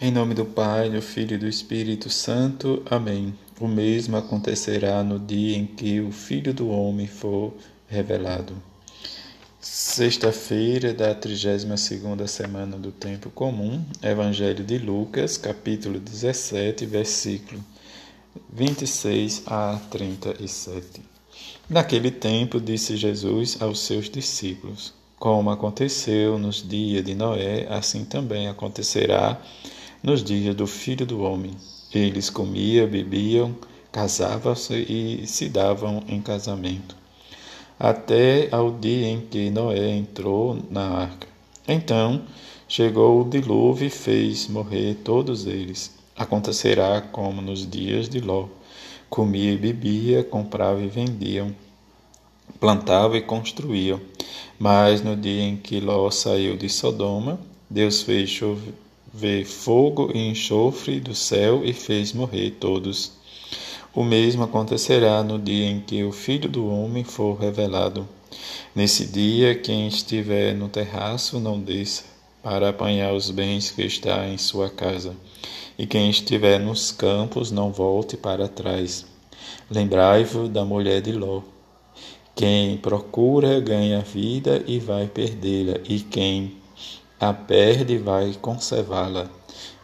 Em nome do Pai, do Filho e do Espírito Santo. Amém. O mesmo acontecerá no dia em que o Filho do Homem for revelado. Sexta-feira da 32ª semana do Tempo Comum, Evangelho de Lucas, capítulo 17, versículo 26 a 37. Naquele tempo disse Jesus aos seus discípulos: Como aconteceu nos dias de Noé, assim também acontecerá nos dias do Filho do Homem. Eles comiam, bebiam, casavam-se e se davam em casamento, até ao dia em que Noé entrou na arca. Então chegou o dilúvio e fez morrer todos eles. Acontecerá como nos dias de Ló. Comia e bebia, comprava e vendiam, plantava e construíam. Mas no dia em que Ló saiu de Sodoma, Deus fez chover vê fogo e enxofre do céu e fez morrer todos. O mesmo acontecerá no dia em que o Filho do Homem for revelado. Nesse dia, quem estiver no terraço não desça para apanhar os bens que está em sua casa, e quem estiver nos campos não volte para trás. Lembrai-vos da mulher de Ló. Quem procura ganha vida e vai perdê-la, e quem a perde vai conservá-la.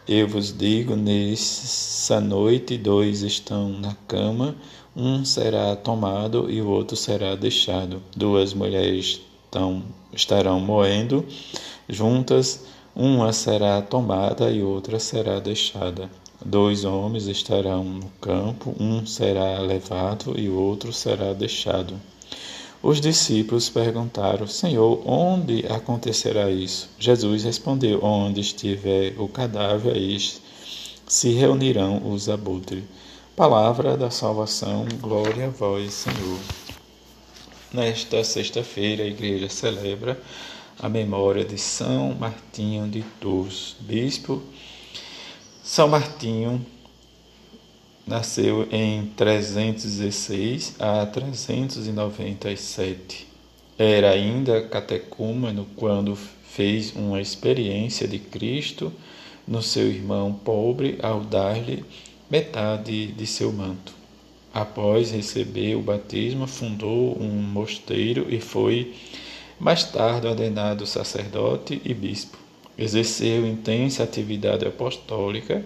Eu vos digo, nessa noite dois estão na cama, um será tomado e o outro será deixado. Duas mulheres estão, estarão moendo juntas, uma será tomada e outra será deixada. Dois homens estarão no campo, um será levado e o outro será deixado. Os discípulos perguntaram: Senhor, onde acontecerá isso? Jesus respondeu: Onde estiver o cadáver, aí se reunirão os abutres. Palavra da salvação, glória a vós, Senhor. Nesta sexta-feira, a igreja celebra a memória de São Martinho de Tours, bispo. São Martinho Nasceu em 316 a 397. Era ainda catecúmeno quando fez uma experiência de Cristo no seu irmão pobre ao dar-lhe metade de seu manto. Após receber o batismo, fundou um mosteiro e foi mais tarde ordenado sacerdote e bispo. Exerceu intensa atividade apostólica,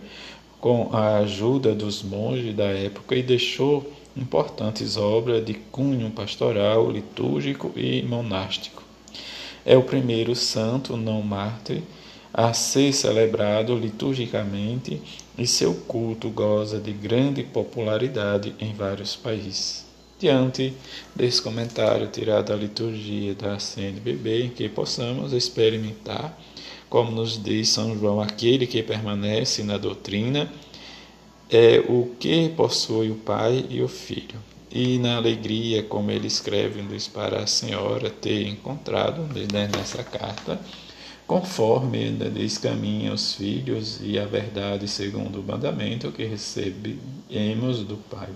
com a ajuda dos monges da época e deixou importantes obras de cunho pastoral, litúrgico e monástico. É o primeiro santo não mártir a ser celebrado liturgicamente e seu culto goza de grande popularidade em vários países. Diante desse comentário tirado da liturgia da CNBB, que possamos experimentar como nos diz São João, aquele que permanece na doutrina é o que possui o Pai e o Filho. E na alegria, como ele escreve, diz para a Senhora ter encontrado né, nessa carta, conforme né, diz caminha os filhos e a verdade segundo o mandamento que recebemos do Pai.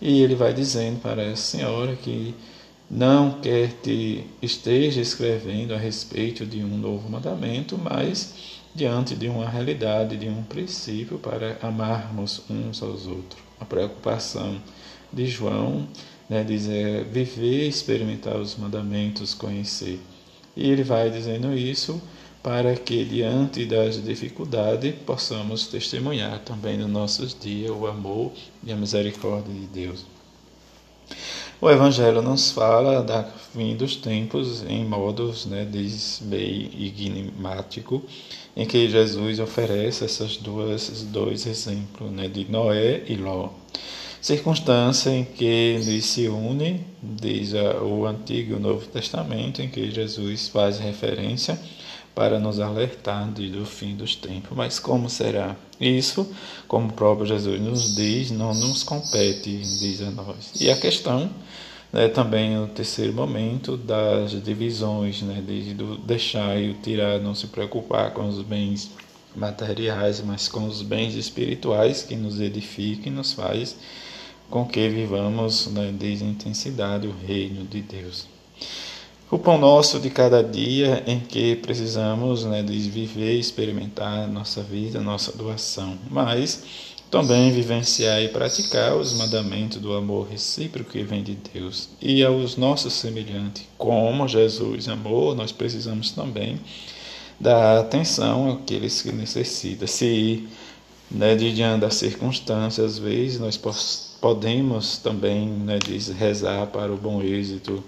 E ele vai dizendo para a Senhora que não quer que esteja escrevendo a respeito de um novo mandamento, mas diante de uma realidade, de um princípio para amarmos uns aos outros. A preocupação de João, né, dizer viver, experimentar os mandamentos, conhecer. E ele vai dizendo isso para que diante das dificuldades possamos testemunhar também nos nossos dias o amor e a misericórdia de Deus. O Evangelho nos fala da fim dos tempos em modos, né, enigmático, em que Jesus oferece essas duas, esses dois exemplos, né, de Noé e Ló. Circunstância em que eles se unem, diz o Antigo e o Novo Testamento, em que Jesus faz referência para nos alertar do fim dos tempos. Mas como será? Isso, como o próprio Jesus nos diz, não nos compete, diz a nós. E a questão né, também o terceiro momento das divisões, né, de, do deixar e o tirar, não se preocupar com os bens materiais, mas com os bens espirituais que nos edificam e nos faz com que vivamos né, intensidade o reino de Deus. O pão nosso de cada dia em que precisamos né, de viver, experimentar nossa vida, nossa doação, mas também vivenciar e praticar os mandamentos do amor recíproco que vem de Deus e aos nossos semelhantes, como Jesus amou, nós precisamos também dar atenção àqueles que necessitam. Se né, diante das circunstâncias, às vezes nós podemos também né, rezar para o bom êxito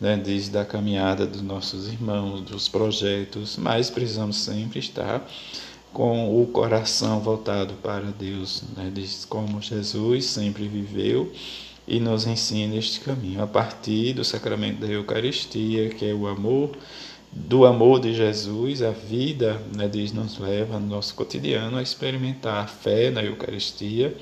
né, desde a caminhada dos nossos irmãos, dos projetos, mas precisamos sempre estar com o coração voltado para Deus, né, como Jesus sempre viveu e nos ensina este caminho. A partir do sacramento da Eucaristia, que é o amor do amor de Jesus, a vida né, Deus nos leva no nosso cotidiano a experimentar a fé na Eucaristia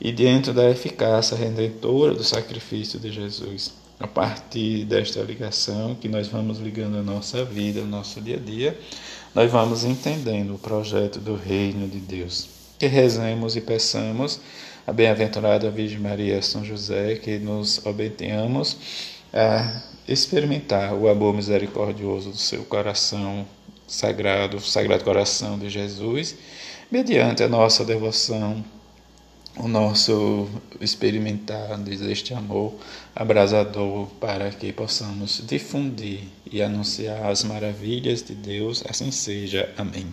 e dentro da eficácia redentora do sacrifício de Jesus a partir desta ligação que nós vamos ligando a nossa vida, o nosso dia a dia, nós vamos entendendo o projeto do reino de Deus. Que rezemos e peçamos a bem-aventurada Virgem Maria São José que nos obtenhamos a experimentar o amor misericordioso do seu coração sagrado, sagrado coração de Jesus, mediante a nossa devoção o nosso experimentar deste amor abrasador para que possamos difundir e anunciar as maravilhas de Deus. Assim seja. Amém.